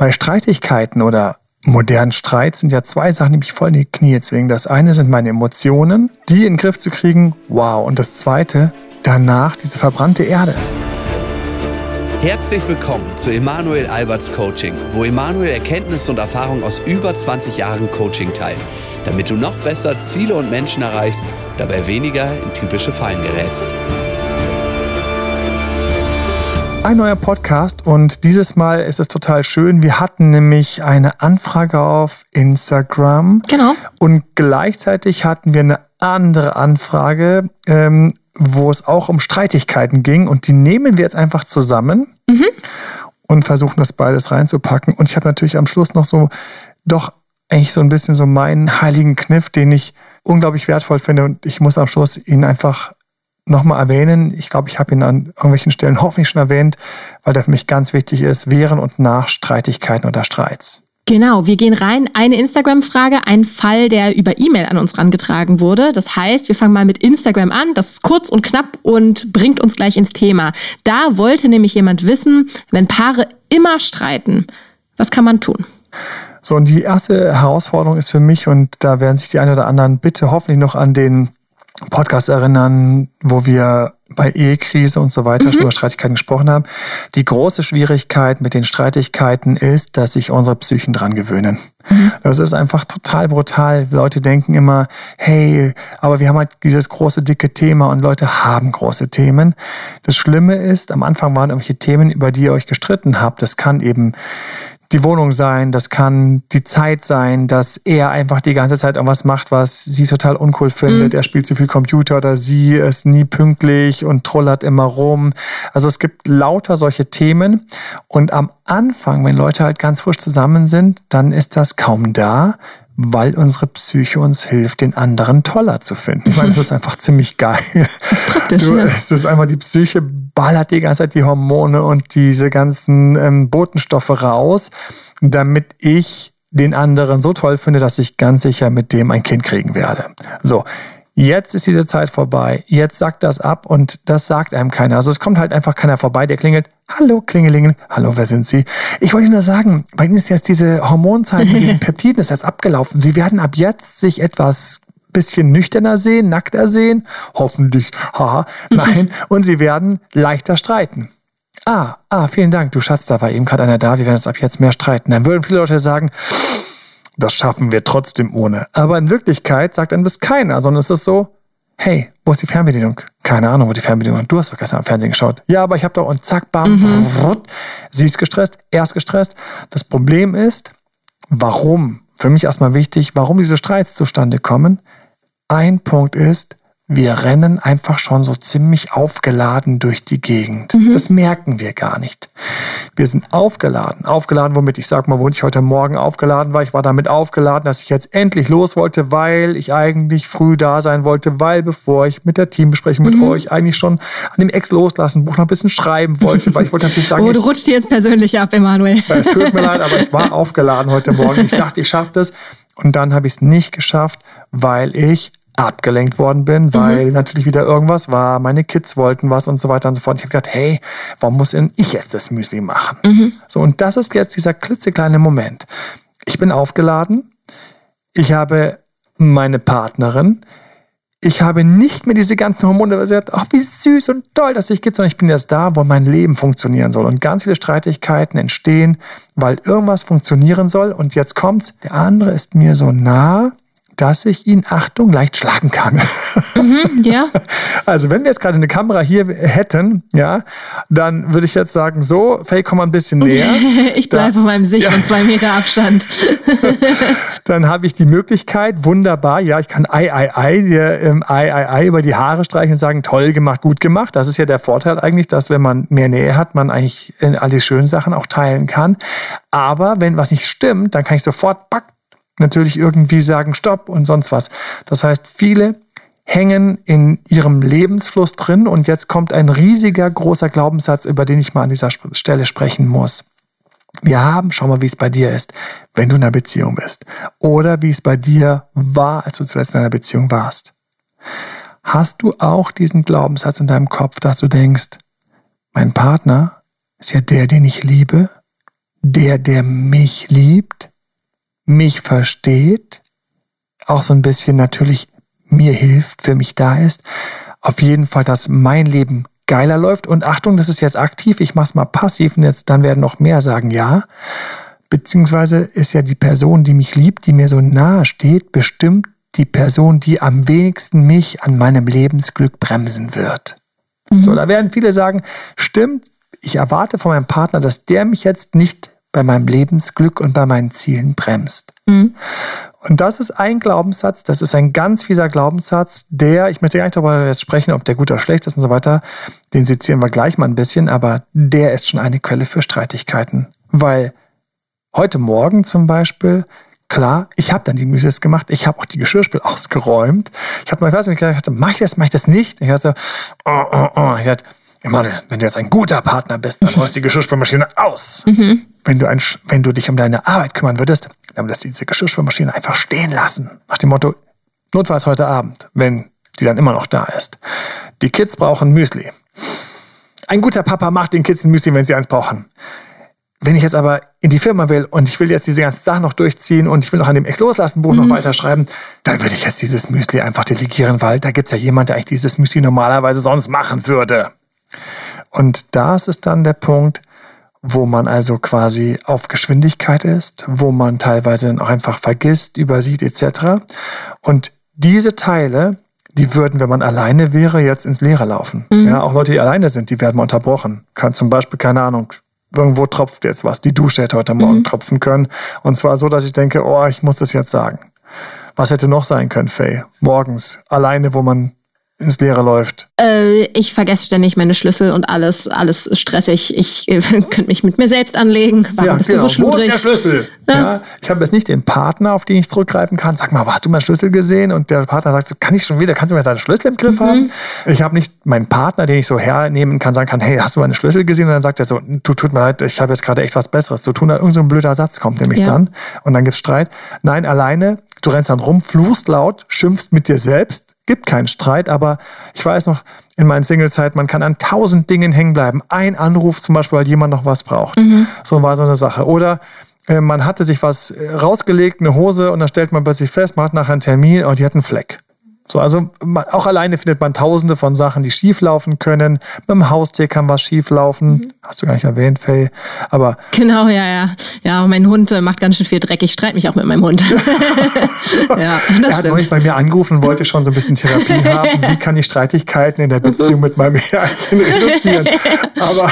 bei Streitigkeiten oder modernen Streit sind ja zwei Sachen, die mich voll in die Knie zwingen. Das eine sind meine Emotionen, die in den Griff zu kriegen, wow. Und das zweite, danach diese verbrannte Erde. Herzlich willkommen zu Emanuel Alberts Coaching, wo Emanuel Erkenntnisse und Erfahrung aus über 20 Jahren Coaching teilt, damit du noch besser Ziele und Menschen erreichst, dabei weniger in typische Fallen gerätst. Ein neuer Podcast und dieses Mal ist es total schön. Wir hatten nämlich eine Anfrage auf Instagram. Genau. Und gleichzeitig hatten wir eine andere Anfrage, ähm, wo es auch um Streitigkeiten ging. Und die nehmen wir jetzt einfach zusammen mhm. und versuchen das beides reinzupacken. Und ich habe natürlich am Schluss noch so, doch eigentlich so ein bisschen so meinen heiligen Kniff, den ich unglaublich wertvoll finde. Und ich muss am Schluss ihn einfach nochmal erwähnen. Ich glaube, ich habe ihn an irgendwelchen Stellen hoffentlich schon erwähnt, weil der für mich ganz wichtig ist, während und nach Streitigkeiten oder Streits. Genau, wir gehen rein. Eine Instagram-Frage, ein Fall, der über E-Mail an uns rangetragen wurde. Das heißt, wir fangen mal mit Instagram an. Das ist kurz und knapp und bringt uns gleich ins Thema. Da wollte nämlich jemand wissen, wenn Paare immer streiten, was kann man tun? So, und die erste Herausforderung ist für mich, und da werden sich die einen oder anderen bitte hoffentlich noch an den Podcast erinnern, wo wir bei Ehekrise und so weiter mhm. über Streitigkeiten gesprochen haben. Die große Schwierigkeit mit den Streitigkeiten ist, dass sich unsere Psychen dran gewöhnen. Mhm. Das ist einfach total brutal. Leute denken immer, hey, aber wir haben halt dieses große, dicke Thema und Leute haben große Themen. Das Schlimme ist, am Anfang waren irgendwelche Themen, über die ihr euch gestritten habt. Das kann eben die Wohnung sein, das kann die Zeit sein, dass er einfach die ganze Zeit irgendwas macht, was sie total uncool findet. Mhm. Er spielt zu viel Computer oder sie ist nie pünktlich und trollert immer rum. Also es gibt lauter solche Themen. Und am Anfang, wenn Leute halt ganz frisch zusammen sind, dann ist das kaum da weil unsere Psyche uns hilft, den anderen toller zu finden. Ich meine, das ist einfach ziemlich geil. Praktisch, du, ja. Es ist einfach, die Psyche ballert die ganze Zeit die Hormone und diese ganzen ähm, Botenstoffe raus, damit ich den anderen so toll finde, dass ich ganz sicher mit dem ein Kind kriegen werde. So, Jetzt ist diese Zeit vorbei. Jetzt sagt das ab und das sagt einem keiner. Also es kommt halt einfach keiner vorbei, der klingelt. Hallo, Klingelingen. Hallo, wer sind Sie? Ich wollte nur sagen, bei Ihnen ist jetzt diese Hormonzeit mit diesen Peptiden ist jetzt abgelaufen. Sie werden ab jetzt sich etwas bisschen nüchterner sehen, nackter sehen. Hoffentlich, haha, nein. und Sie werden leichter streiten. Ah, ah, vielen Dank, du Schatz, da war eben gerade einer da, wir werden uns ab jetzt mehr streiten. Dann würden viele Leute sagen, das schaffen wir trotzdem ohne. Aber in Wirklichkeit sagt einem das keiner, sondern es ist so, hey, wo ist die Fernbedienung? Keine Ahnung, wo die Fernbedienung ist. Du hast doch gestern am Fernsehen geschaut. Ja, aber ich habe doch und zack, bam, mhm. sie ist gestresst, er ist gestresst. Das Problem ist, warum? Für mich erstmal wichtig, warum diese Streits zustande kommen. Ein Punkt ist, wir rennen einfach schon so ziemlich aufgeladen durch die Gegend. Mhm. Das merken wir gar nicht. Wir sind aufgeladen. Aufgeladen, womit ich sag mal, wo ich heute Morgen aufgeladen war. Ich war damit aufgeladen, dass ich jetzt endlich los wollte, weil ich eigentlich früh da sein wollte, weil bevor ich mit der Teambesprechung mit mhm. euch eigentlich schon an dem Ex loslassen, Buch noch ein bisschen schreiben wollte, weil ich wollte natürlich sagen. Oh, du rutscht dir jetzt persönlich ab, Emanuel. Es tut mir leid, aber ich war aufgeladen heute Morgen. Ich dachte, ich schaffe das. Und dann habe ich es nicht geschafft, weil ich abgelenkt worden bin, mhm. weil mhm. natürlich wieder irgendwas war, meine Kids wollten was und so weiter und so fort. Ich habe gedacht, hey, warum muss denn ich jetzt das Müsli machen? Mhm. So, und das ist jetzt dieser klitzekleine Moment. Ich bin aufgeladen, ich habe meine Partnerin, ich habe nicht mehr diese ganzen Hormone, weil sie sagt, ach, wie süß und toll, dass ich gibt, sondern ich bin erst da, wo mein Leben funktionieren soll. Und ganz viele Streitigkeiten entstehen, weil irgendwas funktionieren soll. Und jetzt kommt's, der andere ist mir so nah, dass ich ihn, Achtung, leicht schlagen kann. Mhm, ja. Also wenn wir jetzt gerade eine Kamera hier hätten, ja, dann würde ich jetzt sagen, so, Faye, komm mal ein bisschen näher. ich bleibe auf meinem sicheren ja. zwei Meter Abstand. dann habe ich die Möglichkeit, wunderbar, ja, ich kann ei, ei, ei, dir, ähm, ei, ei, ei über die Haare streichen und sagen, toll gemacht, gut gemacht. Das ist ja der Vorteil eigentlich, dass wenn man mehr Nähe hat, man eigentlich all die schönen Sachen auch teilen kann. Aber wenn was nicht stimmt, dann kann ich sofort back, natürlich irgendwie sagen Stopp und sonst was. Das heißt, viele hängen in ihrem Lebensfluss drin und jetzt kommt ein riesiger, großer Glaubenssatz, über den ich mal an dieser Stelle sprechen muss. Wir haben, schau mal, wie es bei dir ist, wenn du in einer Beziehung bist. Oder wie es bei dir war, als du zuletzt in einer Beziehung warst. Hast du auch diesen Glaubenssatz in deinem Kopf, dass du denkst, mein Partner ist ja der, den ich liebe, der, der mich liebt, mich versteht, auch so ein bisschen natürlich mir hilft, für mich da ist. Auf jeden Fall, dass mein Leben geiler läuft. Und Achtung, das ist jetzt aktiv, ich mach's mal passiv und jetzt dann werden noch mehr sagen ja. Beziehungsweise ist ja die Person, die mich liebt, die mir so nahe steht, bestimmt die Person, die am wenigsten mich an meinem Lebensglück bremsen wird. Mhm. So, da werden viele sagen, stimmt, ich erwarte von meinem Partner, dass der mich jetzt nicht bei meinem Lebensglück und bei meinen Zielen bremst. Mhm. Und das ist ein Glaubenssatz, das ist ein ganz fieser Glaubenssatz, der, ich möchte gar nicht darüber jetzt sprechen, ob der gut oder schlecht ist und so weiter, den sezieren wir gleich mal ein bisschen, aber der ist schon eine Quelle für Streitigkeiten. Weil heute Morgen zum Beispiel, klar, ich habe dann die Müses gemacht, ich habe auch die Geschirrspül ausgeräumt. Ich habe mal, ich weiß nicht, ich dachte, mach ich das, mach ich das nicht? Ich dachte, oh, oh, oh. Ich dachte, Emanuel, wenn du jetzt ein guter Partner bist, dann räumst die Geschirrspülmaschine aus. Mhm. Wenn, du ein, wenn du dich um deine Arbeit kümmern würdest, dann würdest du diese Geschirrspülmaschine einfach stehen lassen. Nach dem Motto, notfalls heute Abend, wenn die dann immer noch da ist. Die Kids brauchen Müsli. Ein guter Papa macht den Kids ein Müsli, wenn sie eins brauchen. Wenn ich jetzt aber in die Firma will und ich will jetzt diese ganzen Sachen noch durchziehen und ich will noch an dem Ex-Loslassen-Buch mhm. noch weiterschreiben, dann würde ich jetzt dieses Müsli einfach delegieren, weil da gibt es ja jemand, der eigentlich dieses Müsli normalerweise sonst machen würde. Und das ist dann der Punkt, wo man also quasi auf Geschwindigkeit ist, wo man teilweise dann auch einfach vergisst, übersieht etc. Und diese Teile, die würden, wenn man alleine wäre, jetzt ins Leere laufen. Mhm. Ja, auch Leute, die alleine sind, die werden mal unterbrochen. Kann zum Beispiel, keine Ahnung, irgendwo tropft jetzt was. Die Dusche hätte heute Morgen mhm. tropfen können. Und zwar so, dass ich denke, oh, ich muss das jetzt sagen. Was hätte noch sein können, Faye? Morgens, alleine, wo man ins Leere läuft? Äh, ich vergesse ständig meine Schlüssel und alles, alles stressig. Ich äh, könnte mich mit mir selbst anlegen. Warum ja, bist genau. du so schludrig? Wo ist der Schlüssel? Ja. ja. ich habe jetzt nicht den Partner, auf den ich zurückgreifen kann. Sag mal, hast du meinen Schlüssel gesehen? Und der Partner sagt so, kann ich schon wieder, kannst du mir deinen Schlüssel im Griff mhm. haben? Ich habe nicht meinen Partner, den ich so hernehmen kann, sagen kann, hey, hast du meine Schlüssel gesehen? Und dann sagt er so, du tut mir leid, ich habe jetzt gerade echt was Besseres zu tun. Irgend so ein blöder Satz kommt nämlich ja. dann. Und dann gibt's Streit. Nein, alleine, du rennst dann rum, fluchst laut, schimpfst mit dir selbst gibt keinen Streit, aber ich weiß noch, in meinen Singlezeit, man kann an tausend Dingen hängen bleiben. Ein Anruf zum Beispiel, weil jemand noch was braucht. Mhm. So war so eine Sache. Oder äh, man hatte sich was äh, rausgelegt, eine Hose, und dann stellt man plötzlich fest, man hat nachher einen Termin und die hat einen Fleck. So, also auch alleine findet man tausende von Sachen, die schief laufen können. Mit dem Haustier kann was schief laufen. Mhm. Hast du gar nicht erwähnt, Faye. Aber. Genau, ja, ja. Ja, mein Hund äh, macht ganz schön viel Dreck. Ich streite mich auch mit meinem Hund. ja, er hat neulich bei mir angerufen und wollte schon so ein bisschen Therapie haben. Wie kann ich Streitigkeiten in der Beziehung mit meinem Herrchen reduzieren? Aber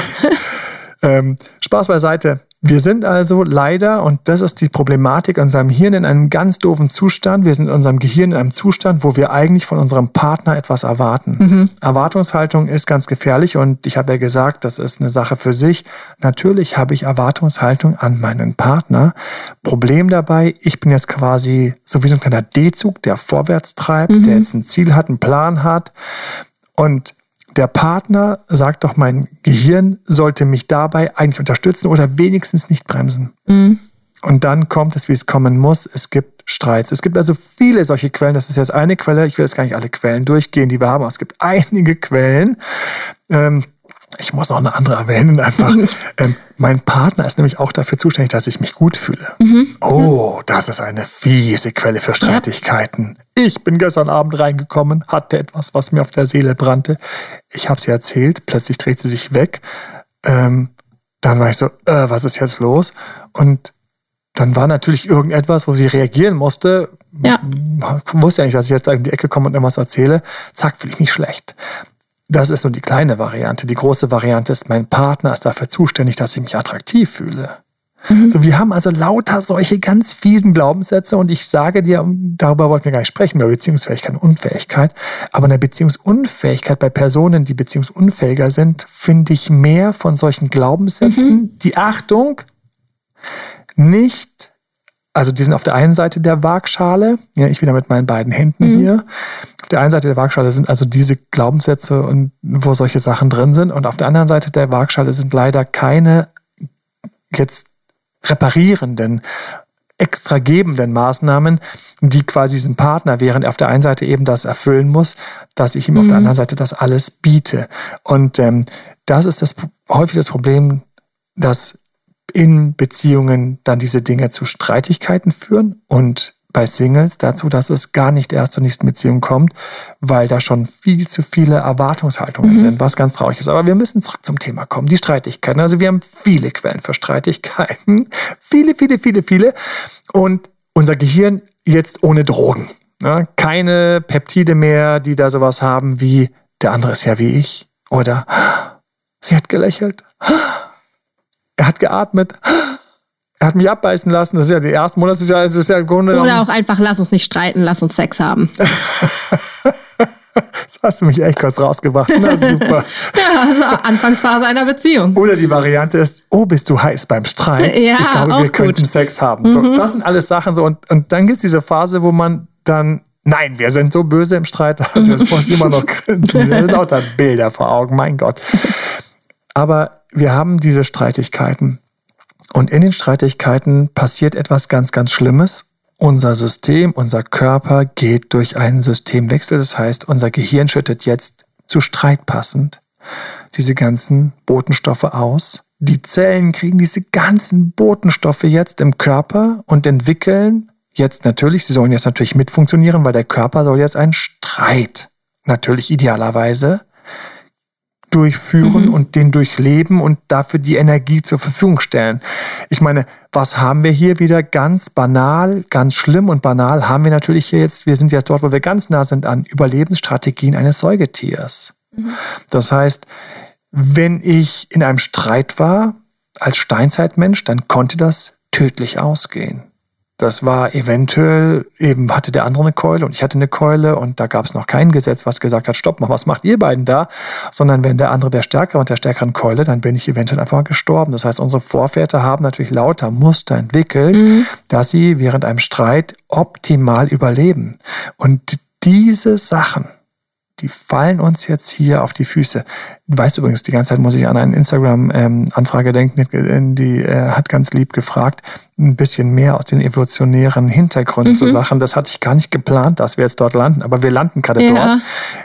ähm, Spaß beiseite. Wir sind also leider, und das ist die Problematik, in unserem Hirn in einem ganz doofen Zustand. Wir sind in unserem Gehirn in einem Zustand, wo wir eigentlich von unserem Partner etwas erwarten. Mhm. Erwartungshaltung ist ganz gefährlich und ich habe ja gesagt, das ist eine Sache für sich. Natürlich habe ich Erwartungshaltung an meinen Partner. Problem dabei, ich bin jetzt quasi so wie so ein kleiner D-Zug, der vorwärts treibt, mhm. der jetzt ein Ziel hat, einen Plan hat. Und der Partner, sagt doch mein Gehirn, sollte mich dabei eigentlich unterstützen oder wenigstens nicht bremsen. Mhm. Und dann kommt es, wie es kommen muss. Es gibt Streits. Es gibt also viele solche Quellen. Das ist jetzt eine Quelle. Ich will jetzt gar nicht alle Quellen durchgehen, die wir haben. Aber es gibt einige Quellen. Ähm, ich muss noch eine andere erwähnen, einfach. ähm, mein Partner ist nämlich auch dafür zuständig, dass ich mich gut fühle. Mhm. Oh, das ist eine fiese Quelle für Streitigkeiten. Ja. Ich bin gestern Abend reingekommen, hatte etwas, was mir auf der Seele brannte. Ich habe sie erzählt, plötzlich dreht sie sich weg. Ähm, dann war ich so, äh, was ist jetzt los? Und dann war natürlich irgendetwas, wo sie reagieren musste. Ja. Ich wusste ja nicht, dass ich jetzt da um die Ecke komme und irgendwas erzähle. Zack, fühle ich mich schlecht. Das ist nur die kleine Variante. Die große Variante ist, mein Partner ist dafür zuständig, dass ich mich attraktiv fühle. Mhm. So, wir haben also lauter solche ganz fiesen Glaubenssätze und ich sage dir, darüber wollten wir gar nicht sprechen, über Beziehungsfähigkeit und Unfähigkeit. Aber eine Beziehungsunfähigkeit bei Personen, die beziehungsunfähiger sind, finde ich mehr von solchen Glaubenssätzen, mhm. die Achtung, nicht also die sind auf der einen Seite der Waagschale, ja, ich wieder mit meinen beiden Händen mhm. hier. Auf der einen Seite der Waagschale sind also diese Glaubenssätze und wo solche Sachen drin sind. Und auf der anderen Seite der Waagschale sind leider keine jetzt reparierenden, extra gebenden Maßnahmen, die quasi diesem Partner, während er auf der einen Seite eben das erfüllen muss, dass ich ihm mhm. auf der mhm. anderen Seite das alles biete. Und ähm, das ist das häufig das Problem, dass in Beziehungen dann diese Dinge zu Streitigkeiten führen und bei Singles dazu, dass es gar nicht erst zur nächsten Beziehung kommt, weil da schon viel zu viele Erwartungshaltungen mhm. sind, was ganz traurig ist. Aber wir müssen zurück zum Thema kommen, die Streitigkeiten. Also wir haben viele Quellen für Streitigkeiten, viele, viele, viele, viele. Und unser Gehirn jetzt ohne Drogen. Ne? Keine Peptide mehr, die da sowas haben wie, der andere ist ja wie ich. Oder sie hat gelächelt. Er hat geatmet. Er hat mich abbeißen lassen. Das ist ja die ersten Monate. Das ist ja, das ist ja im Grunde Oder auch einfach, lass uns nicht streiten, lass uns Sex haben. Das hast du mich echt kurz rausgebracht. Na super. ja, also Anfangsphase einer Beziehung. Oder die Variante ist, oh, bist du heiß beim Streit? Ja, ich glaube, wir gut. könnten Sex haben. So, das sind alles Sachen so. Und, und dann gibt es diese Phase, wo man dann, nein, wir sind so böse im Streit. Also jetzt muss ich immer noch grinsen. Da sind lauter Bilder vor Augen, mein Gott. Aber wir haben diese Streitigkeiten. Und in den Streitigkeiten passiert etwas ganz, ganz Schlimmes. Unser System, unser Körper geht durch einen Systemwechsel. Das heißt, unser Gehirn schüttet jetzt zu Streit passend diese ganzen Botenstoffe aus. Die Zellen kriegen diese ganzen Botenstoffe jetzt im Körper und entwickeln jetzt natürlich, sie sollen jetzt natürlich mitfunktionieren, weil der Körper soll jetzt einen Streit, natürlich idealerweise, durchführen Mhm. und den durchleben und dafür die Energie zur Verfügung stellen. Ich meine, was haben wir hier wieder ganz banal, ganz schlimm und banal haben wir natürlich hier jetzt, wir sind jetzt dort, wo wir ganz nah sind an Überlebensstrategien eines Säugetiers. Das heißt, wenn ich in einem Streit war als Steinzeitmensch, dann konnte das tödlich ausgehen. Das war eventuell, eben hatte der andere eine Keule und ich hatte eine Keule und da gab es noch kein Gesetz, was gesagt hat, stopp mal, was macht ihr beiden da? Sondern wenn der andere der Stärkere und der stärkeren Keule, dann bin ich eventuell einfach mal gestorben. Das heißt, unsere Vorväter haben natürlich lauter Muster entwickelt, dass sie während einem Streit optimal überleben. Und diese Sachen, die fallen uns jetzt hier auf die Füße. Du weißt übrigens, die ganze Zeit muss ich an eine Instagram-Anfrage denken, die äh, hat ganz lieb gefragt, ein bisschen mehr aus den evolutionären Hintergründen zu Sachen. Das hatte ich gar nicht geplant, dass wir jetzt dort landen, aber wir landen gerade Ja. dort.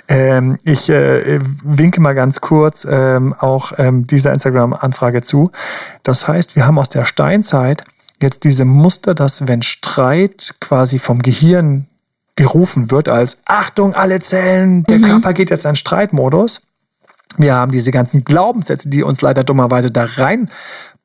Ähm, ich äh, winke mal ganz kurz ähm, auch ähm, dieser Instagram-Anfrage zu. Das heißt, wir haben aus der Steinzeit jetzt diese Muster, dass wenn Streit quasi vom Gehirn gerufen wird als Achtung, alle Zellen, der Körper geht jetzt in Streitmodus. Wir haben diese ganzen Glaubenssätze, die uns leider dummerweise da rein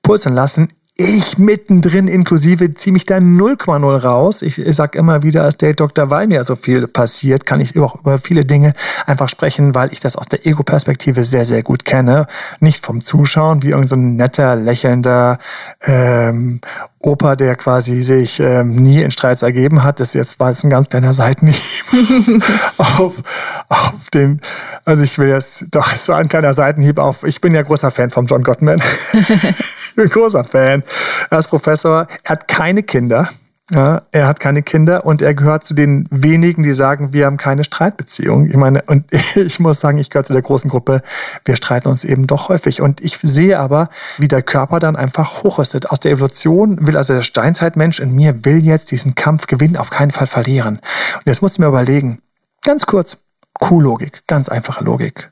pulsen lassen. Ich mittendrin inklusive ziehe mich da 0,0 raus. Ich, ich sag immer wieder, als der Dr. weil mir so viel passiert, kann ich auch über viele Dinge einfach sprechen, weil ich das aus der Ego-Perspektive sehr, sehr gut kenne. Nicht vom Zuschauen, wie irgendein so ein netter, lächelnder ähm, Opa, der quasi sich ähm, nie in Streits ergeben hat. Das jetzt war jetzt ein ganz kleiner Seitenhieb auf, auf den, also ich will jetzt, doch, es war ein kleiner Seitenhieb auf, ich bin ja großer Fan von John Gottman. bin großer Fan. Er ist Professor, er hat keine Kinder. Ja, er hat keine Kinder und er gehört zu den wenigen, die sagen, wir haben keine Streitbeziehung. Ich meine, und ich muss sagen, ich gehöre zu der großen Gruppe, wir streiten uns eben doch häufig. Und ich sehe aber, wie der Körper dann einfach hochrüstet. Aus der Evolution will also der Steinzeitmensch in mir will jetzt diesen Kampf gewinnen, auf keinen Fall verlieren. Und jetzt muss ich mir überlegen, ganz kurz, Kuhlogik, ganz einfache Logik.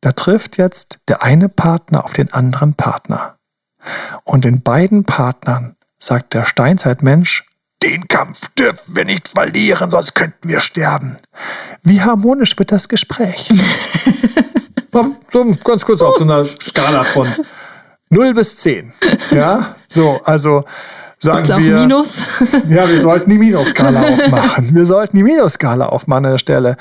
Da trifft jetzt der eine Partner auf den anderen Partner. Und in beiden Partnern sagt der Steinzeitmensch, den Kampf dürfen wir nicht verlieren, sonst könnten wir sterben. Wie harmonisch wird das Gespräch? so ganz kurz auf so einer Skala von 0 bis 10. Ja, so, also sagen Gibt's auch wir. Minus? Ja, wir sollten die Minusskala aufmachen. Wir sollten die Minusskala aufmachen an der Stelle.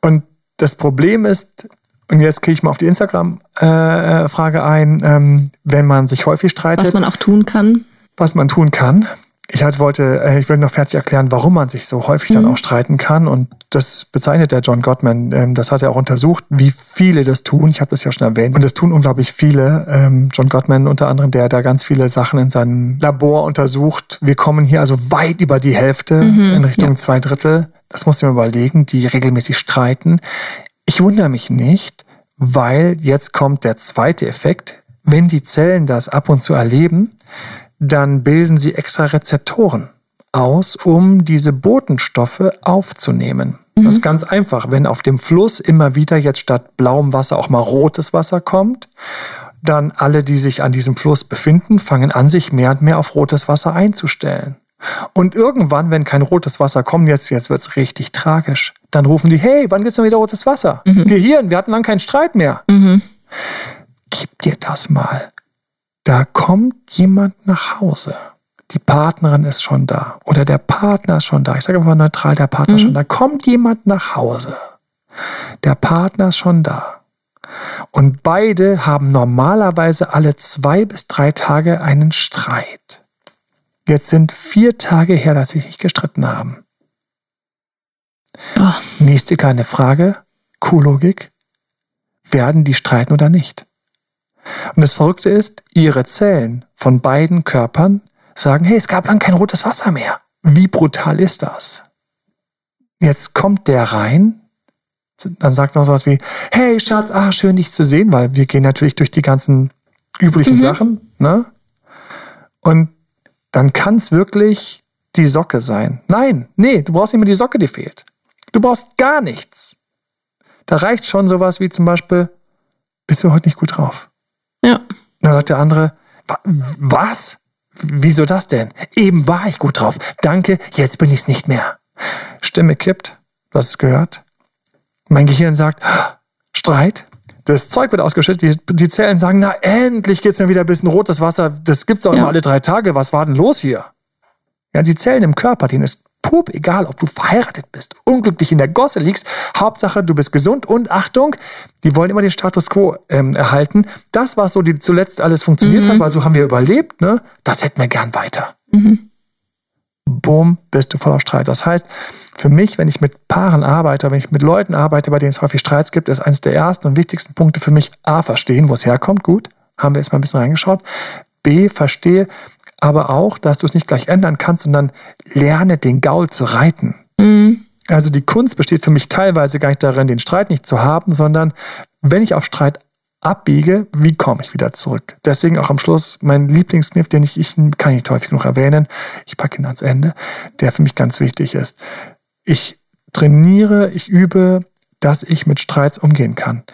Und das Problem ist, und jetzt kriege ich mal auf die Instagram-Frage ein, ähm, wenn man sich häufig streitet, Was man auch tun kann. was man tun kann. Ich halt wollte, äh, ich will noch fertig erklären, warum man sich so häufig dann auch streiten kann. Und das bezeichnet der John Gottman. Ähm, das hat er auch untersucht, wie viele das tun. Ich habe das ja schon erwähnt. Und das tun unglaublich viele. Ähm, John Gottman unter anderem, der da ganz viele Sachen in seinem Labor untersucht. Wir kommen hier also weit über die Hälfte in Richtung zwei Drittel. Das muss ich mir überlegen, die regelmäßig streiten. Ich wundere mich nicht, weil jetzt kommt der zweite Effekt. Wenn die Zellen das ab und zu erleben, dann bilden sie extra Rezeptoren aus, um diese Botenstoffe aufzunehmen. Das ist ganz einfach. Wenn auf dem Fluss immer wieder jetzt statt blauem Wasser auch mal rotes Wasser kommt, dann alle, die sich an diesem Fluss befinden, fangen an, sich mehr und mehr auf rotes Wasser einzustellen. Und irgendwann, wenn kein rotes Wasser kommt, jetzt, jetzt wird es richtig tragisch, dann rufen die, hey, wann gibt's noch wieder rotes Wasser? Mhm. Gehirn, wir hatten lang keinen Streit mehr. Mhm. Gib dir das mal. Da kommt jemand nach Hause. Die Partnerin ist schon da. Oder der Partner ist schon da. Ich sage einfach neutral, der Partner mhm. ist schon da. Kommt jemand nach Hause. Der Partner ist schon da. Und beide haben normalerweise alle zwei bis drei Tage einen Streit. Jetzt sind vier Tage her, dass sie sich gestritten haben. Oh. Nächste kleine Frage. Kuhlogik. Werden die streiten oder nicht? Und das Verrückte ist, ihre Zellen von beiden Körpern sagen, hey, es gab lang kein rotes Wasser mehr. Wie brutal ist das? Jetzt kommt der rein, dann sagt er noch sowas wie, hey Schatz, ah, schön dich zu sehen, weil wir gehen natürlich durch die ganzen üblichen mhm. Sachen, ne? Und dann kann es wirklich die Socke sein. Nein, nee, du brauchst nicht mehr die Socke, die fehlt. Du brauchst gar nichts. Da reicht schon sowas wie zum Beispiel, bist du heute nicht gut drauf? Ja. Dann sagt der andere, was? Wieso das denn? Eben war ich gut drauf. Danke, jetzt bin ich es nicht mehr. Stimme kippt, du hast es gehört. Mein Gehirn sagt, Streit. Das Zeug wird ausgeschüttet, die, die Zellen sagen, na endlich geht's mir wieder ein bisschen rotes Wasser. Das gibt's doch ja. immer alle drei Tage. Was war denn los hier? Ja, die Zellen im Körper, denen ist pup egal, ob du verheiratet bist, unglücklich in der Gosse liegst. Hauptsache, du bist gesund und Achtung, die wollen immer den Status quo ähm, erhalten. Das, was so die zuletzt alles funktioniert mhm. hat, weil so haben wir überlebt, ne? Das hätten wir gern weiter. Mhm. Boom, bist du voller Streit. Das heißt, für mich, wenn ich mit Paaren arbeite, wenn ich mit Leuten arbeite, bei denen es häufig Streits gibt, ist eines der ersten und wichtigsten Punkte für mich A, verstehen, wo es herkommt. Gut, haben wir jetzt mal ein bisschen reingeschaut. B, verstehe, aber auch, dass du es nicht gleich ändern kannst, sondern lerne den Gaul zu reiten. Mhm. Also die Kunst besteht für mich teilweise gar nicht darin, den Streit nicht zu haben, sondern wenn ich auf Streit abbiege, wie komme ich wieder zurück? Deswegen auch am Schluss mein Lieblingskniff, den ich, ich kann nicht häufig genug erwähnen, ich packe ihn ans Ende, der für mich ganz wichtig ist. Ich trainiere, ich übe, dass ich mit Streits umgehen kann.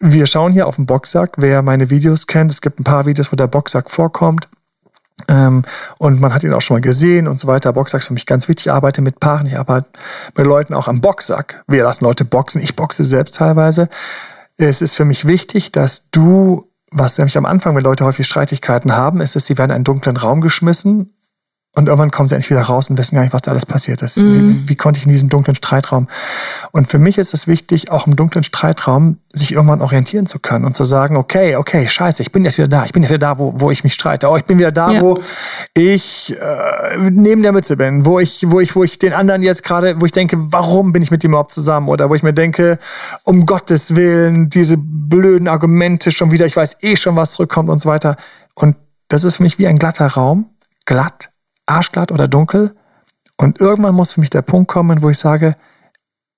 Wir schauen hier auf den Boxsack. Wer meine Videos kennt, es gibt ein paar Videos, wo der Boxsack vorkommt. Ähm, und man hat ihn auch schon mal gesehen und so weiter. Boxsack ist für mich ganz wichtig. Ich arbeite mit Paaren, ich arbeite mit Leuten auch am Boxsack. Wir lassen Leute boxen. Ich boxe selbst teilweise. Es ist für mich wichtig, dass du, was nämlich am Anfang, wenn Leute häufig Streitigkeiten haben, ist es, sie werden in einen dunklen Raum geschmissen und irgendwann kommen sie endlich wieder raus und wissen gar nicht, was da alles passiert ist. Mhm. Wie, wie, konnte ich in diesem dunklen Streitraum? Und für mich ist es wichtig, auch im dunklen Streitraum sich irgendwann orientieren zu können und zu sagen, okay, okay, scheiße, ich bin jetzt wieder da. Ich bin jetzt wieder da, wo, wo ich mich streite. Oh, ich bin wieder da, ja. wo ich äh, neben der Mütze bin, wo ich, wo ich, wo ich den anderen jetzt gerade, wo ich denke, warum bin ich mit dem überhaupt zusammen? Oder wo ich mir denke, um Gottes Willen, diese blöden Argumente schon wieder, ich weiß eh schon, was zurückkommt und so weiter. Und das ist für mich wie ein glatter Raum, glatt, arschglatt oder dunkel. Und irgendwann muss für mich der Punkt kommen, wo ich sage,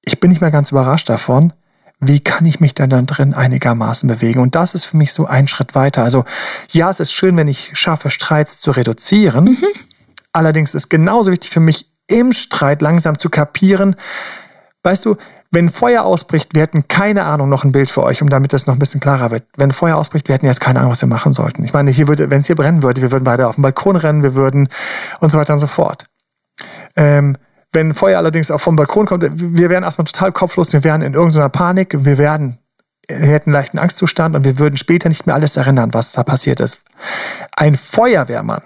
ich bin nicht mehr ganz überrascht davon, wie kann ich mich denn dann drin einigermaßen bewegen? Und das ist für mich so ein Schritt weiter. Also ja, es ist schön, wenn ich schaffe, Streits zu reduzieren. Mhm. Allerdings ist genauso wichtig für mich, im Streit langsam zu kapieren, weißt du, wenn Feuer ausbricht, wir hätten keine Ahnung, noch ein Bild für euch, um damit das noch ein bisschen klarer wird. Wenn Feuer ausbricht, wir hätten jetzt keine Ahnung, was wir machen sollten. Ich meine, hier würde, wenn es hier brennen würde, wir würden beide auf dem Balkon rennen, wir würden und so weiter und so fort. Ähm, wenn Feuer allerdings auch vom Balkon kommt, wir wären erstmal total kopflos, wir wären in irgendeiner Panik, wir werden, wir hätten einen leichten Angstzustand und wir würden später nicht mehr alles erinnern, was da passiert ist. Ein Feuerwehrmann,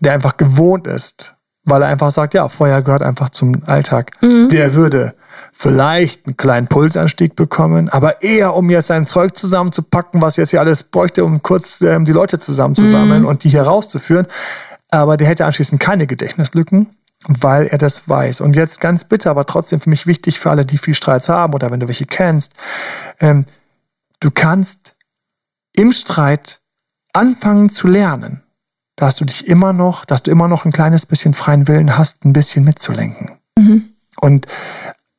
der einfach gewohnt ist, weil er einfach sagt, ja, Feuer gehört einfach zum Alltag, mhm. der würde vielleicht einen kleinen Pulsanstieg bekommen, aber eher um jetzt sein Zeug zusammenzupacken, was jetzt hier alles bräuchte, um kurz ähm, die Leute zusammenzusammeln mhm. und die hier rauszuführen. Aber der hätte anschließend keine Gedächtnislücken, weil er das weiß. Und jetzt ganz bitte, aber trotzdem für mich wichtig für alle, die viel Streits haben oder wenn du welche kennst, ähm, du kannst im Streit anfangen zu lernen, dass du dich immer noch, dass du immer noch ein kleines bisschen freien Willen hast, ein bisschen mitzulenken. Mhm. Und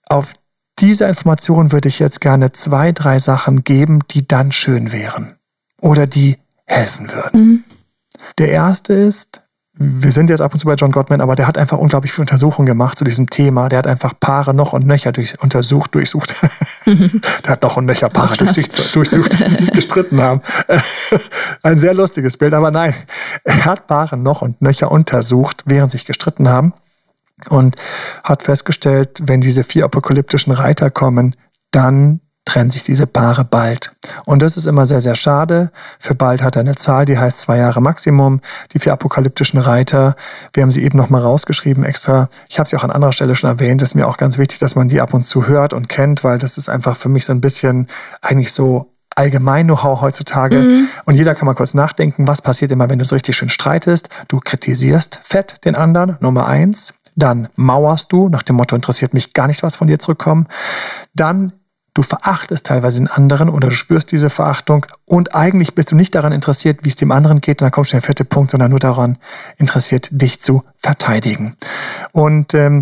auf dieser Information würde ich jetzt gerne zwei, drei Sachen geben, die dann schön wären oder die helfen würden. Mhm. Der erste ist, wir sind jetzt ab und zu bei John Gottman, aber der hat einfach unglaublich viel Untersuchungen gemacht zu diesem Thema. Der hat einfach Paare noch und nöcher durch, untersucht, durchsucht. der hat noch und nöcher Paare durchsucht, durchsucht, die sich gestritten haben. Ein sehr lustiges Bild, aber nein, er hat Paare noch und nöcher untersucht, während sich gestritten haben und hat festgestellt, wenn diese vier apokalyptischen Reiter kommen, dann trennen sich diese Paare bald. Und das ist immer sehr, sehr schade. Für bald hat er eine Zahl, die heißt zwei Jahre Maximum. Die vier apokalyptischen Reiter, wir haben sie eben nochmal rausgeschrieben extra. Ich habe sie auch an anderer Stelle schon erwähnt. Das ist mir auch ganz wichtig, dass man die ab und zu hört und kennt, weil das ist einfach für mich so ein bisschen eigentlich so allgemein Know-how heutzutage. Mhm. Und jeder kann mal kurz nachdenken, was passiert immer, wenn du so richtig schön streitest. Du kritisierst fett den anderen, Nummer eins. Dann mauerst du, nach dem Motto, interessiert mich gar nicht, was von dir zurückkommt. Dann Du verachtest teilweise den anderen oder du spürst diese Verachtung und eigentlich bist du nicht daran interessiert, wie es dem anderen geht. Und dann kommt schon der vierte Punkt, sondern nur daran interessiert, dich zu verteidigen. Und ähm,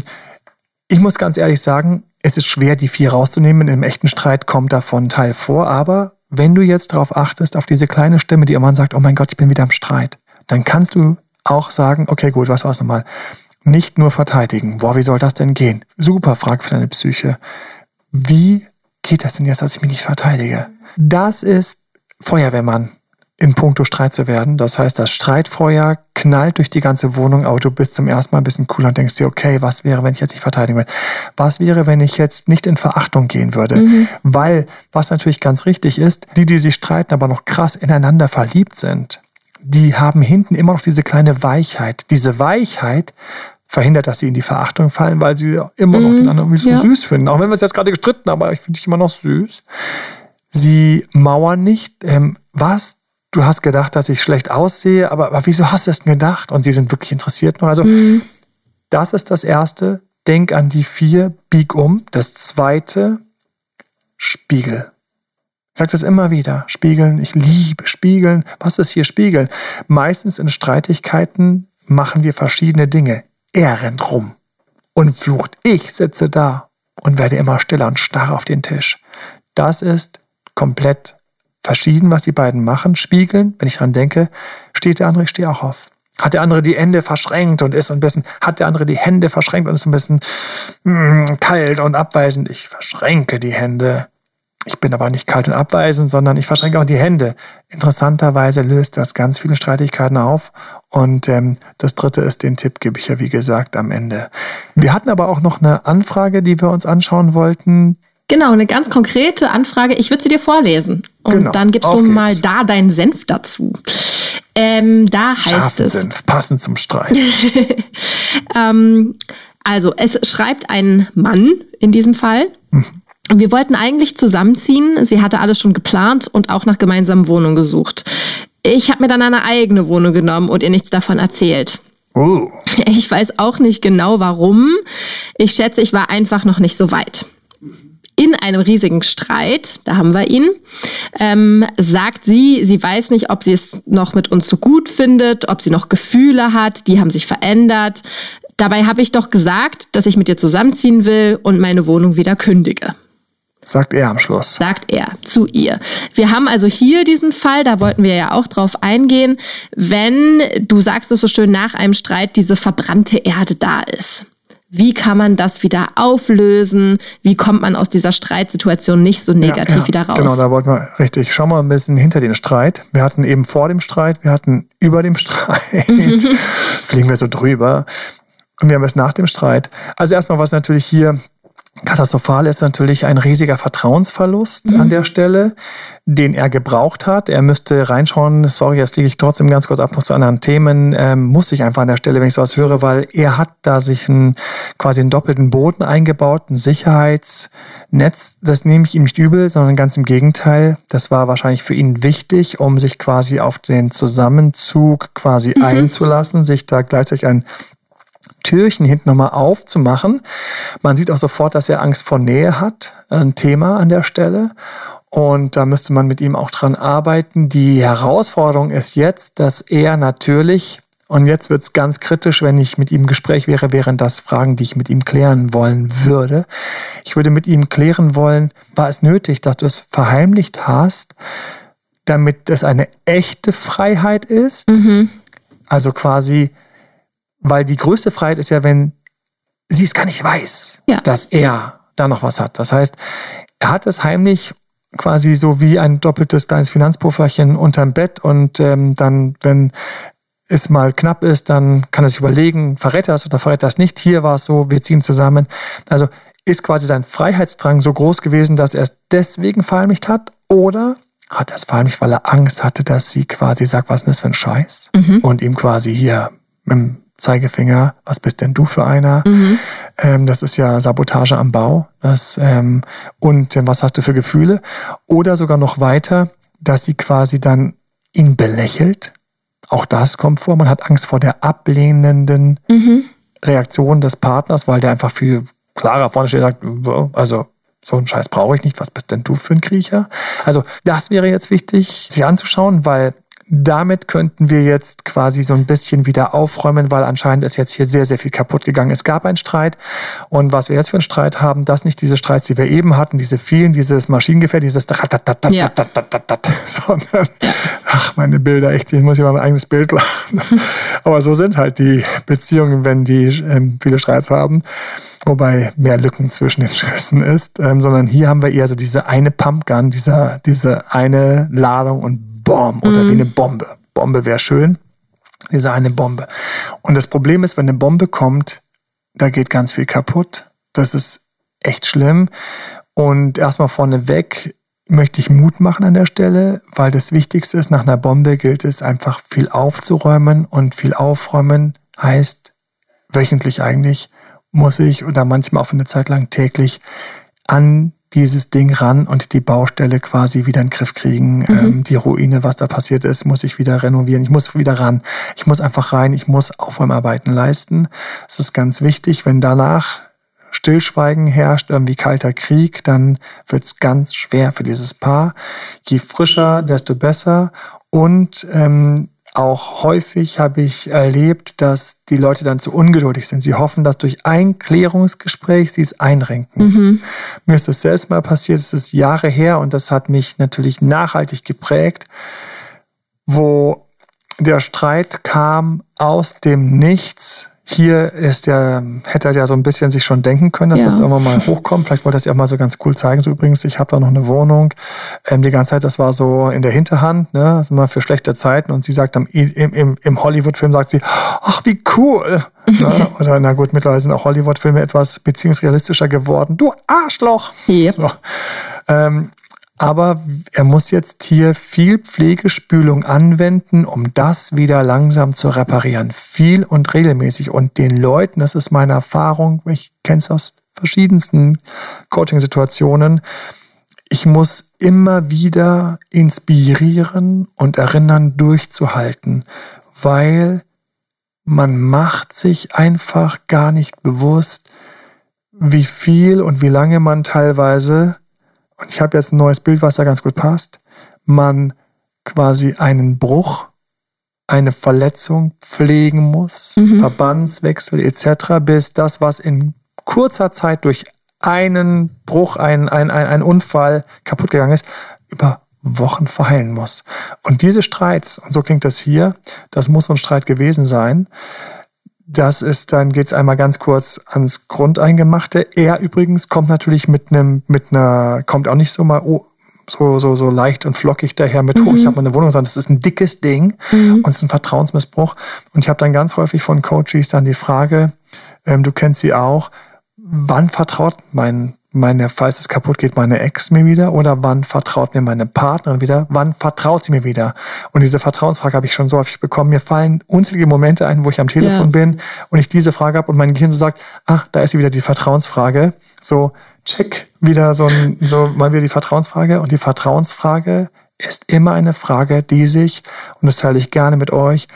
ich muss ganz ehrlich sagen, es ist schwer, die vier rauszunehmen. Im echten Streit kommt davon Teil vor. Aber wenn du jetzt darauf achtest, auf diese kleine Stimme, die immer sagt, oh mein Gott, ich bin wieder im Streit, dann kannst du auch sagen, okay, gut, was war's nochmal? Nicht nur verteidigen. Boah, wie soll das denn gehen? Super Frage für deine Psyche. Wie geht das denn jetzt, dass ich mich nicht verteidige? Das ist Feuerwehrmann in puncto Streit zu werden. Das heißt, das Streitfeuer knallt durch die ganze Wohnung, aber du bist zum ersten Mal ein bisschen cooler und denkst dir, okay, was wäre, wenn ich jetzt nicht verteidigen würde? Was wäre, wenn ich jetzt nicht in Verachtung gehen würde? Mhm. Weil, was natürlich ganz richtig ist, die, die sich streiten, aber noch krass ineinander verliebt sind, die haben hinten immer noch diese kleine Weichheit. Diese Weichheit verhindert, dass sie in die Verachtung fallen, weil sie immer noch mm, den anderen so ja. süß finden. Auch wenn wir es jetzt gerade gestritten haben, aber ich finde dich immer noch süß. Sie mauern nicht. Ähm, was? Du hast gedacht, dass ich schlecht aussehe, aber, aber wieso hast du es denn gedacht? Und sie sind wirklich interessiert noch. Also, mm. das ist das Erste. Denk an die vier, bieg um. Das Zweite, Spiegel. Ich sage das immer wieder. Spiegeln, ich liebe Spiegeln. Was ist hier Spiegeln? Meistens in Streitigkeiten machen wir verschiedene Dinge. Er rennt rum und flucht. Ich sitze da und werde immer stiller und starr auf den Tisch. Das ist komplett verschieden, was die beiden machen. Spiegeln, wenn ich dran denke, steht der andere, ich stehe auch auf. Hat der andere die Hände verschränkt und ist ein bisschen, hat der andere die Hände verschränkt und ist ein bisschen mm, kalt und abweisend. Ich verschränke die Hände. Ich bin aber nicht kalt und abweisend, sondern ich verschränke auch die Hände. Interessanterweise löst das ganz viele Streitigkeiten auf. Und ähm, das dritte ist, den Tipp gebe ich ja wie gesagt am Ende. Wir hatten aber auch noch eine Anfrage, die wir uns anschauen wollten. Genau, eine ganz konkrete Anfrage. Ich würde sie dir vorlesen. Und genau, dann gibst du mal da deinen Senf dazu. Ähm, da heißt Scharfen es. Senf, passend zum Streit. ähm, also, es schreibt ein Mann in diesem Fall. Mhm. Wir wollten eigentlich zusammenziehen. Sie hatte alles schon geplant und auch nach gemeinsamen Wohnungen gesucht. Ich habe mir dann eine eigene Wohnung genommen und ihr nichts davon erzählt. Oh. Ich weiß auch nicht genau warum. Ich schätze, ich war einfach noch nicht so weit. In einem riesigen Streit, da haben wir ihn, ähm, sagt sie, sie weiß nicht, ob sie es noch mit uns so gut findet, ob sie noch Gefühle hat, die haben sich verändert. Dabei habe ich doch gesagt, dass ich mit ihr zusammenziehen will und meine Wohnung wieder kündige. Sagt er am Schluss. Sagt er zu ihr. Wir haben also hier diesen Fall, da wollten wir ja auch drauf eingehen, wenn, du sagst es so schön, nach einem Streit diese verbrannte Erde da ist. Wie kann man das wieder auflösen? Wie kommt man aus dieser Streitsituation nicht so negativ ja, ja, wieder raus? Genau, da wollten wir richtig. Schauen wir ein bisschen hinter den Streit. Wir hatten eben vor dem Streit, wir hatten über dem Streit, fliegen wir so drüber. Und wir haben es nach dem Streit. Also erstmal was natürlich hier Katastrophal ist natürlich ein riesiger Vertrauensverlust mhm. an der Stelle, den er gebraucht hat. Er müsste reinschauen, sorry, jetzt fliege ich trotzdem ganz kurz ab zu anderen Themen, ähm, muss ich einfach an der Stelle, wenn ich sowas höre, weil er hat da sich einen, quasi einen doppelten Boden eingebaut, ein Sicherheitsnetz. Das nehme ich ihm nicht übel, sondern ganz im Gegenteil. Das war wahrscheinlich für ihn wichtig, um sich quasi auf den Zusammenzug quasi mhm. einzulassen, sich da gleichzeitig ein Türchen hinten nochmal aufzumachen. Man sieht auch sofort, dass er Angst vor Nähe hat, ein Thema an der Stelle. Und da müsste man mit ihm auch dran arbeiten. Die Herausforderung ist jetzt, dass er natürlich, und jetzt wird es ganz kritisch, wenn ich mit ihm im Gespräch wäre, wären das Fragen, die ich mit ihm klären wollen würde. Ich würde mit ihm klären wollen, war es nötig, dass du es verheimlicht hast, damit es eine echte Freiheit ist? Mhm. Also quasi Weil die größte Freiheit ist ja, wenn sie es gar nicht weiß, Ja. dass er da noch was hat. Das heißt, er hat es heimlich quasi so wie ein doppeltes kleines Finanzpufferchen unterm Bett und ähm, dann, wenn es mal knapp ist, dann kann er sich überlegen, verrät er es oder verrät er es nicht. Hier war es so, wir ziehen zusammen. Also ist quasi sein Freiheitsdrang so groß gewesen, dass er es deswegen verheimlicht hat oder hat er es verheimlicht, weil er Angst hatte, dass sie quasi sagt, was ist denn das für ein Scheiß? Und ihm quasi hier dem Zeigefinger, was bist denn du für einer? Ähm, das ist ja Sabotage am Bau. Das, ähm, und ähm, was hast du für Gefühle? Oder sogar noch weiter, dass sie quasi dann ihn belächelt. Auch das kommt vor. Man hat Angst vor der ablehnenden Reaktion des Partners, weil der einfach viel klarer vorne steht und sagt, also so einen Scheiß brauche ich nicht, was bist denn du für ein Kriecher? Also das wäre jetzt wichtig, sich anzuschauen, weil damit könnten wir jetzt quasi so ein bisschen wieder aufräumen, weil anscheinend ist jetzt hier sehr, sehr viel kaputt gegangen. Es gab einen Streit und was wir jetzt für einen Streit haben, das nicht diese Streits, die wir eben hatten, diese vielen, dieses Maschinengefähr, dieses Ja. sondern ach, meine Bilder, echt, ich muss über mein eigenes Bild lachen. Aber so sind halt die Beziehungen, wenn die ähm, viele Streits haben, wobei mehr Lücken zwischen den Schüssen ist, ähm, sondern hier haben wir eher so diese eine Pumpgun, dieser, diese eine Ladung und Bomb oder wie eine Bombe. Bombe wäre schön, diese eine Bombe. Und das Problem ist, wenn eine Bombe kommt, da geht ganz viel kaputt. Das ist echt schlimm. Und erstmal vorneweg möchte ich Mut machen an der Stelle, weil das Wichtigste ist, nach einer Bombe gilt es einfach viel aufzuräumen und viel aufräumen heißt wöchentlich eigentlich muss ich oder manchmal auch für eine Zeit lang täglich an dieses Ding ran und die Baustelle quasi wieder in den Griff kriegen. Ähm, die Ruine, was da passiert ist, muss ich wieder renovieren. Ich muss wieder ran. Ich muss einfach rein. Ich muss Aufräumarbeiten leisten. Das ist ganz wichtig. Wenn danach Stillschweigen herrscht, irgendwie kalter Krieg, dann wird es ganz schwer für dieses Paar. Je frischer, desto besser. Und ähm, auch häufig habe ich erlebt, dass die Leute dann zu ungeduldig sind. Sie hoffen, dass durch ein Klärungsgespräch sie es einrenken. Mir ist das selbst mal passiert, es ist Jahre her und das hat mich natürlich nachhaltig geprägt, wo der Streit kam aus dem Nichts. Hier ist der, hätte er ja so ein bisschen sich schon denken können, dass Ja. das irgendwann mal hochkommt. Vielleicht wollte er es ja auch mal so ganz cool zeigen. So übrigens, ich habe da noch eine Wohnung. Ähm, die ganze Zeit, das war so in der Hinterhand, ne? Das ist immer für schlechte Zeiten. Und sie sagt am, im, im, im Hollywood-Film, sagt sie, ach, wie cool. ne? Oder na gut, mittlerweile sind auch Hollywood-Filme etwas beziehungsrealistischer geworden. Du Arschloch. Yep. So. Ähm, aber er muss jetzt hier viel Pflegespülung anwenden, um das wieder langsam zu reparieren. Viel und regelmäßig. Und den Leuten, das ist meine Erfahrung, ich kenne es aus verschiedensten Coaching-Situationen, ich muss immer wieder inspirieren und erinnern, durchzuhalten, weil man macht sich einfach gar nicht bewusst, wie viel und wie lange man teilweise, und ich habe jetzt ein neues Bild, was da ganz gut passt, man quasi einen Bruch, eine Verletzung pflegen muss, Verbandswechsel etc., bis das, was in kurzer Zeit durch einen Bruch, ein, ein, ein, ein Unfall kaputt gegangen ist, über Wochen verheilen muss. Und diese Streits, und so klingt das hier, das muss so ein Streit gewesen sein, das ist, dann geht's einmal ganz kurz ans Grundeingemachte. Er übrigens kommt natürlich mit einem, mit einer, kommt auch nicht so mal oh, so, so, so leicht und flockig daher mit hoch. Ich habe meine Wohnung, sondern das ist ein dickes Ding und es ist ein Vertrauensmissbrauch. Und ich habe dann ganz häufig von Coaches dann die Frage, ähm, du kennst sie auch, wann vertraut mein, meine, falls es kaputt geht, meine Ex mir wieder oder wann vertraut mir meine Partnerin wieder? Wann vertraut sie mir wieder? Und diese Vertrauensfrage habe ich schon so häufig bekommen. Mir fallen unzählige Momente ein, wo ich am Telefon Ja. bin und ich diese Frage habe und mein Gehirn so sagt, ah, da ist sie wieder die Vertrauensfrage. So, check, wieder so, ein, so mal wieder die Vertrauensfrage. Und die Vertrauensfrage ist immer eine Frage, die sich, und das teile ich gerne mit euch,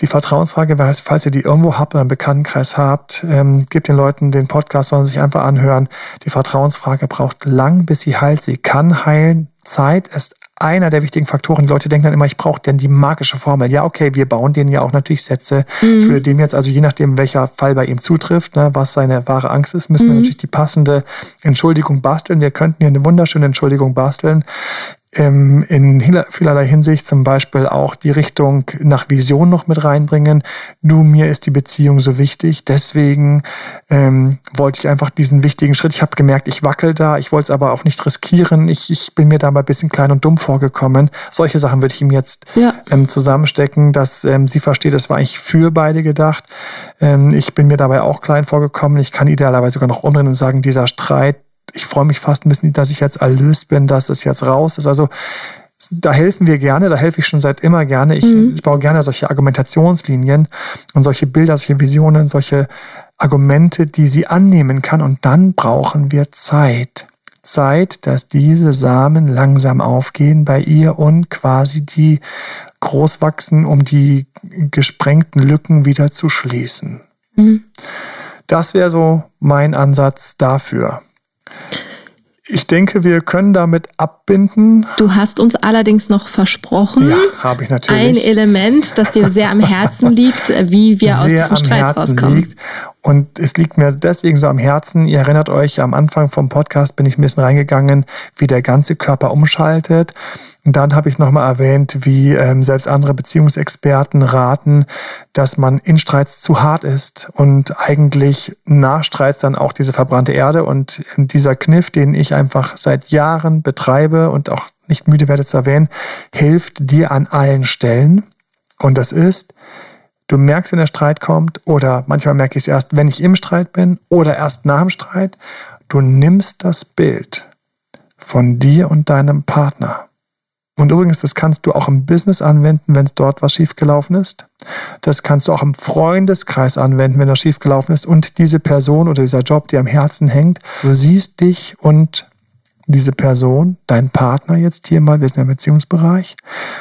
die Vertrauensfrage, weil, falls ihr die irgendwo habt oder einen Bekanntenkreis habt, ähm, gebt den Leuten den Podcast, sollen sich einfach anhören. Die Vertrauensfrage braucht lang, bis sie heilt. Sie kann heilen. Zeit ist einer der wichtigen Faktoren. Die Leute denken dann immer, ich brauche denn die magische Formel. Ja, okay, wir bauen denen ja auch natürlich Sätze. Ich würde dem jetzt, also je nachdem, welcher Fall bei ihm zutrifft, ne, was seine wahre Angst ist, müssen wir natürlich die passende Entschuldigung basteln. Wir könnten hier eine wunderschöne Entschuldigung basteln. Ähm, in vielerlei Hinsicht zum Beispiel auch die Richtung nach Vision noch mit reinbringen. Du, mir ist die Beziehung so wichtig, deswegen ähm, wollte ich einfach diesen wichtigen Schritt. Ich habe gemerkt, ich wackel da, ich wollte es aber auch nicht riskieren. Ich, ich bin mir da mal ein bisschen klein und dumm vorgekommen. Solche Sachen würde ich ihm jetzt ja. ähm, zusammenstecken, dass ähm, sie versteht, das war eigentlich für beide gedacht. Ähm, ich bin mir dabei auch klein vorgekommen. Ich kann idealerweise sogar noch umdrehen und sagen, dieser Streit, ich freue mich fast ein bisschen, dass ich jetzt erlöst bin, dass es jetzt raus ist. Also da helfen wir gerne, da helfe ich schon seit immer gerne. Ich, mhm. ich baue gerne solche Argumentationslinien und solche Bilder, solche Visionen, solche Argumente, die sie annehmen kann. Und dann brauchen wir Zeit. Zeit, dass diese Samen langsam aufgehen bei ihr und quasi die groß wachsen, um die gesprengten Lücken wieder zu schließen. Mhm. Das wäre so mein Ansatz dafür. Ich denke, wir können damit abbinden. Du hast uns allerdings noch versprochen, ja, habe ich natürlich. ein Element, das dir sehr am Herzen liegt, wie wir sehr aus diesem Streit rauskommen. Liegt. Und es liegt mir deswegen so am Herzen. Ihr erinnert euch, am Anfang vom Podcast bin ich ein bisschen reingegangen, wie der ganze Körper umschaltet. Und dann habe ich nochmal erwähnt, wie ähm, selbst andere Beziehungsexperten raten, dass man in Streits zu hart ist und eigentlich nach Streits dann auch diese verbrannte Erde und dieser Kniff, den ich einfach seit Jahren betreibe und auch nicht müde werde zu erwähnen, hilft dir an allen Stellen. Und das ist, Du merkst, wenn der Streit kommt, oder manchmal merke ich es erst, wenn ich im Streit bin, oder erst nach dem Streit. Du nimmst das Bild von dir und deinem Partner. Und übrigens, das kannst du auch im Business anwenden, wenn es dort was schiefgelaufen ist. Das kannst du auch im Freundeskreis anwenden, wenn das schiefgelaufen ist und diese Person oder dieser Job dir am Herzen hängt. Du siehst dich und diese Person, dein Partner jetzt hier mal, wir sind im Beziehungsbereich,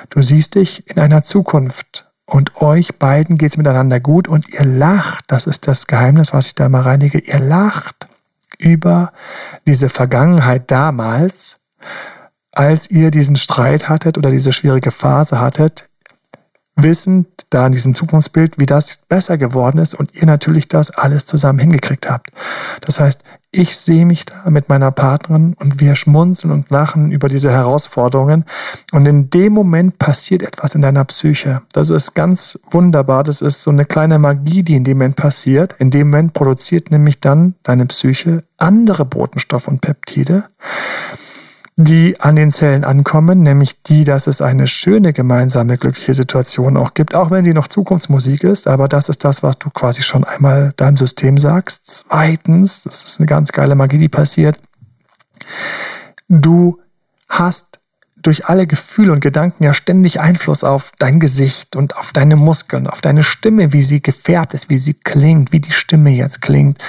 du siehst dich in einer Zukunft und euch beiden geht es miteinander gut und ihr lacht. Das ist das Geheimnis, was ich da mal reinige. Ihr lacht über diese Vergangenheit damals, als ihr diesen Streit hattet oder diese schwierige Phase hattet, wissend da in diesem Zukunftsbild, wie das besser geworden ist und ihr natürlich das alles zusammen hingekriegt habt. Das heißt, ich sehe mich da mit meiner Partnerin und wir schmunzeln und lachen über diese Herausforderungen. Und in dem Moment passiert etwas in deiner Psyche. Das ist ganz wunderbar. Das ist so eine kleine Magie, die in dem Moment passiert. In dem Moment produziert nämlich dann deine Psyche andere Botenstoffe und Peptide die an den Zellen ankommen, nämlich die, dass es eine schöne gemeinsame glückliche Situation auch gibt, auch wenn sie noch Zukunftsmusik ist, aber das ist das, was du quasi schon einmal deinem System sagst. Zweitens, das ist eine ganz geile Magie, die passiert. Du hast durch alle Gefühle und Gedanken ja ständig Einfluss auf dein Gesicht und auf deine Muskeln, auf deine Stimme, wie sie gefärbt ist, wie sie klingt, wie die Stimme jetzt klingt.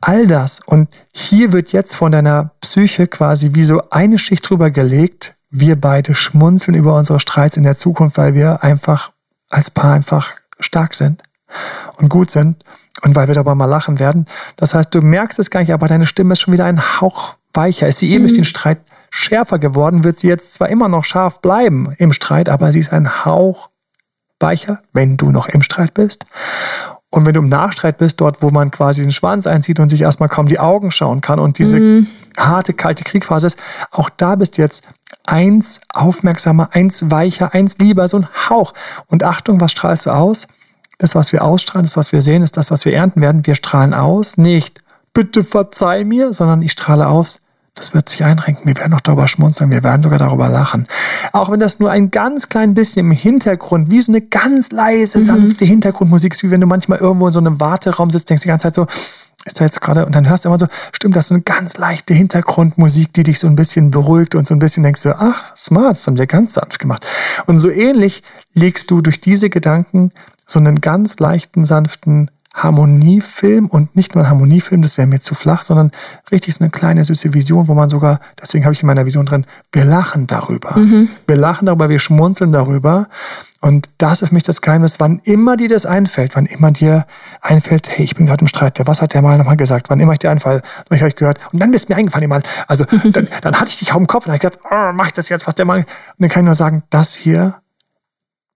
All das. Und hier wird jetzt von deiner Psyche quasi wie so eine Schicht drüber gelegt. Wir beide schmunzeln über unsere Streits in der Zukunft, weil wir einfach als Paar einfach stark sind und gut sind und weil wir dabei mal lachen werden. Das heißt, du merkst es gar nicht, aber deine Stimme ist schon wieder ein Hauch weicher. Ist sie eben mhm. durch den Streit schärfer geworden, wird sie jetzt zwar immer noch scharf bleiben im Streit, aber sie ist ein Hauch weicher, wenn du noch im Streit bist. Und wenn du im Nachstreit bist, dort, wo man quasi den Schwanz einzieht und sich erstmal kaum die Augen schauen kann und diese mhm. harte, kalte Kriegphase ist, auch da bist du jetzt eins aufmerksamer, eins weicher, eins lieber, so ein Hauch. Und Achtung, was strahlst du aus? Das, was wir ausstrahlen, das, was wir sehen, ist das, was wir ernten werden. Wir strahlen aus, nicht bitte verzeih mir, sondern ich strahle aus, das wird sich einrenken. Wir werden noch darüber schmunzeln. Wir werden sogar darüber lachen. Auch wenn das nur ein ganz klein bisschen im Hintergrund, wie so eine ganz leise, mhm. sanfte. Hintergrundmusik ist, wie wenn du manchmal irgendwo in so einem Warteraum sitzt, denkst die ganze Zeit so, ist da jetzt gerade, und dann hörst du immer so, stimmt, das ist so eine ganz leichte Hintergrundmusik, die dich so ein bisschen beruhigt und so ein bisschen denkst du, ach, smart, das haben wir ganz sanft gemacht. Und so ähnlich legst du durch diese Gedanken so einen ganz leichten, sanften Harmoniefilm und nicht nur ein Harmoniefilm, das wäre mir zu flach, sondern richtig so eine kleine süße Vision, wo man sogar, deswegen habe ich in meiner Vision drin, wir lachen darüber. Mhm. Wir lachen darüber, wir schmunzeln darüber. Und das ist für mich das Geheimnis, wann immer dir das einfällt, wann immer dir einfällt, hey, ich bin gerade im Streit, was hat der mal nochmal gesagt, wann immer ich dir einfall, so ich habe ich gehört, und dann bist mir eingefallen mal, also dann, dann hatte ich dich auf dem Kopf und habe gesagt, oh, mach ich das jetzt, was der mal, und dann kann ich nur sagen, das hier,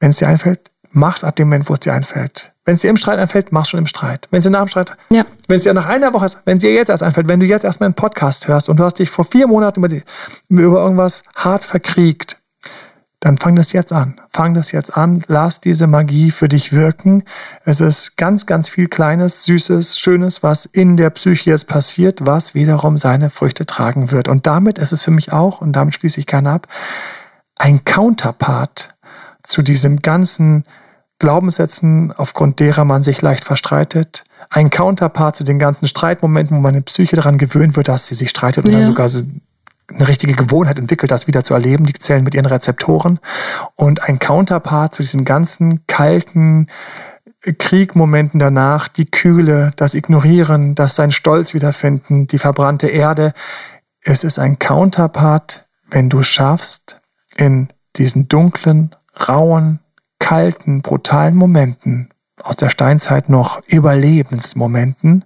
wenn es dir einfällt, mach's ab dem Moment, wo es dir einfällt Wenn es dir im Streit einfällt, mach schon im Streit. Wenn es dir nach dem Streit, Ja. wenn es dir nach einer Woche, wenn es dir jetzt erst einfällt, wenn du jetzt erstmal einen Podcast hörst und du hast dich vor vier Monaten über, die, über irgendwas hart verkriegt, dann fang das jetzt an. Fang das jetzt an. Lass diese Magie für dich wirken. Es ist ganz, ganz viel Kleines, Süßes, Schönes, was in der Psyche jetzt passiert, was wiederum seine Früchte tragen wird. Und damit ist es für mich auch, und damit schließe ich gerne ab, ein Counterpart zu diesem ganzen Glaubenssätzen, aufgrund derer man sich leicht verstreitet. Ein Counterpart zu den ganzen Streitmomenten, wo meine Psyche daran gewöhnt wird, dass sie sich streitet und Ja. dann sogar so eine richtige Gewohnheit entwickelt, das wieder zu erleben. Die zählen mit ihren Rezeptoren. Und ein Counterpart zu diesen ganzen kalten Kriegmomenten danach, die Kühle, das Ignorieren, das sein Stolz wiederfinden, die verbrannte Erde. Es ist ein Counterpart, wenn du schaffst, in diesen dunklen, rauen, kalten, brutalen Momenten aus der Steinzeit noch Überlebensmomenten,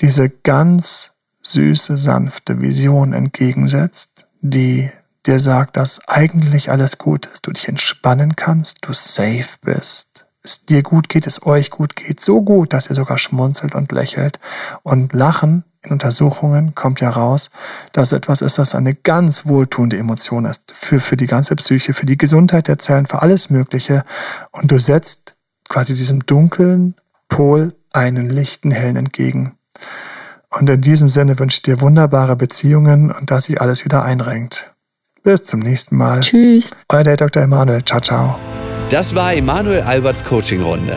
diese ganz süße, sanfte Vision entgegensetzt, die dir sagt, dass eigentlich alles gut ist, du dich entspannen kannst, du safe bist, es dir gut geht, es euch gut geht, so gut, dass ihr sogar schmunzelt und lächelt und lachen. In Untersuchungen kommt ja raus, dass etwas ist, das eine ganz wohltuende Emotion ist. Für, für die ganze Psyche, für die Gesundheit der Zellen, für alles Mögliche. Und du setzt quasi diesem dunklen Pol einen lichten, hellen entgegen. Und in diesem Sinne wünsche ich dir wunderbare Beziehungen und dass sich alles wieder einrenkt. Bis zum nächsten Mal. Tschüss. Euer Date Dr. Emanuel. Ciao, ciao. Das war Emanuel Alberts Coaching-Runde.